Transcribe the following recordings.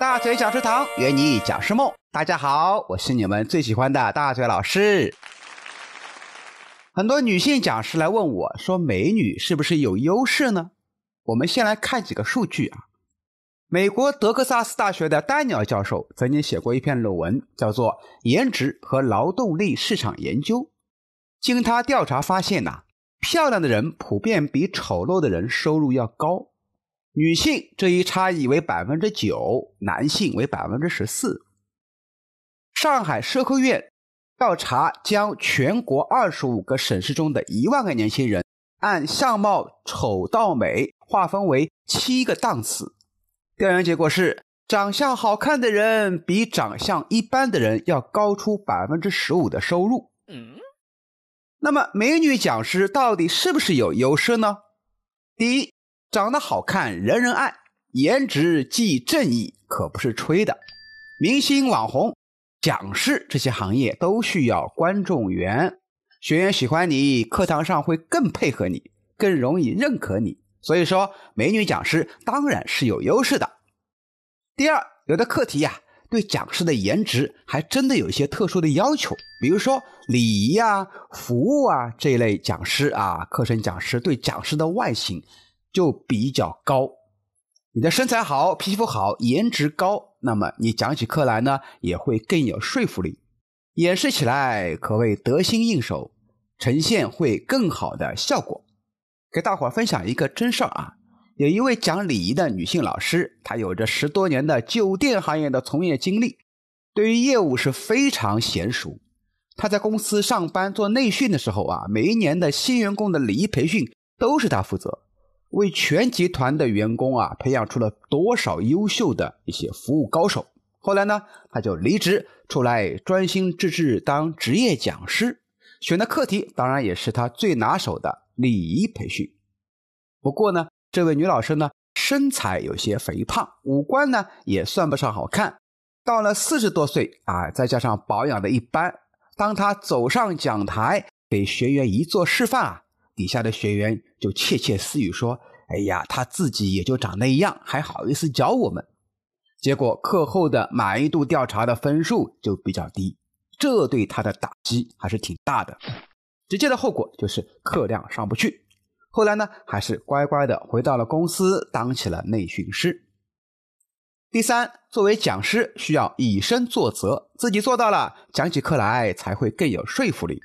大嘴讲师堂，圆你讲师梦。大家好，我是你们最喜欢的大嘴老师。很多女性讲师来问我说：“美女是不是有优势呢？”我们先来看几个数据啊。美国德克萨斯大学的丹尼尔教授曾经写过一篇论文，叫做《颜值和劳动力市场研究》。经他调查发现呐，漂亮的人普遍比丑陋的人收入要高。女性这一差异为百分之九，男性为百分之十四。上海社科院调查将全国二十五个省市中的一万个年轻人按相貌丑到美划分为七个档次。调研结果是，长相好看的人比长相一般的人要高出百分之十五的收入。嗯，那么美女讲师到底是不是有优势呢？第一。长得好看，人人爱；颜值即正义，可不是吹的。明星、网红、讲师这些行业都需要观众缘，学员喜欢你，课堂上会更配合你，更容易认可你。所以说，美女讲师当然是有优势的。第二，有的课题呀，对讲师的颜值还真的有一些特殊的要求，比如说礼仪啊、服务啊这一类讲师啊，课程讲师对讲师的外形。就比较高，你的身材好，皮肤好，颜值高，那么你讲起课来呢，也会更有说服力，演示起来可谓得心应手，呈现会更好的效果。给大伙分享一个真事儿啊，有一位讲礼仪的女性老师，她有着十多年的酒店行业的从业经历，对于业务是非常娴熟。她在公司上班做内训的时候啊，每一年的新员工的礼仪培训都是她负责。为全集团的员工啊培养出了多少优秀的一些服务高手。后来呢，他就离职出来专心致志当职业讲师，选的课题当然也是他最拿手的礼仪培训。不过呢，这位女老师呢身材有些肥胖，五官呢也算不上好看。到了四十多岁啊，再加上保养的一般，当她走上讲台给学员一做示范啊。底下的学员就窃窃私语说：“哎呀，他自己也就长那样，还好意思教我们。”结果课后的满意度调查的分数就比较低，这对他的打击还是挺大的。直接的后果就是课量上不去。后来呢，还是乖乖的回到了公司，当起了内训师。第三，作为讲师需要以身作则，自己做到了，讲起课来才会更有说服力。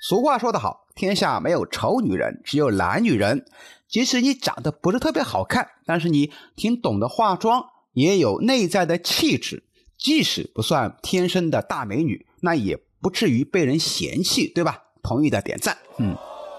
俗话说得好。天下没有丑女人，只有懒女人。即使你长得不是特别好看，但是你挺懂得化妆，也有内在的气质。即使不算天生的大美女，那也不至于被人嫌弃，对吧？同意的点赞。嗯，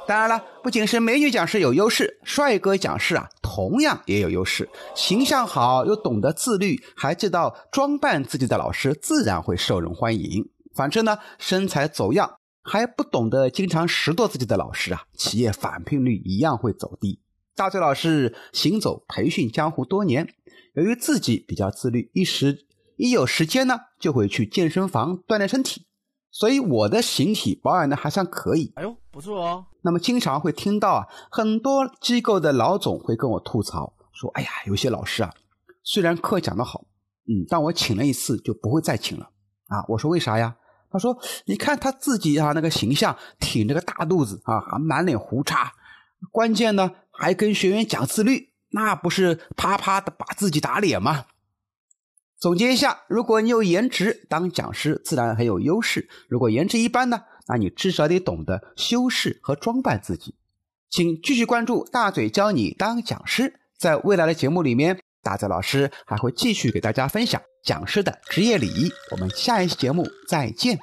当然了，不仅是美女讲师有优势，帅哥讲师啊，同样也有优势。形象好又懂得自律，还知道装扮自己的老师，自然会受人欢迎。反之呢，身材走样。还不懂得经常拾掇自己的老师啊，企业返聘率一样会走低。大嘴老师行走培训江湖多年，由于自己比较自律，一时一有时间呢，就会去健身房锻炼身体，所以我的形体保养的还算可以。哎呦，不错哦。那么经常会听到啊，很多机构的老总会跟我吐槽说：“哎呀，有些老师啊，虽然课讲得好，嗯，但我请了一次就不会再请了啊。”我说为啥呀？他说：“你看他自己啊，那个形象，挺着个大肚子啊，还满脸胡茬，关键呢还跟学员讲自律，那不是啪啪的把自己打脸吗？”总结一下，如果你有颜值，当讲师自然很有优势；如果颜值一般呢，那你至少得懂得修饰和装扮自己。请继续关注大嘴教你当讲师，在未来的节目里面。大泽老师还会继续给大家分享讲师的职业礼仪，我们下一期节目再见。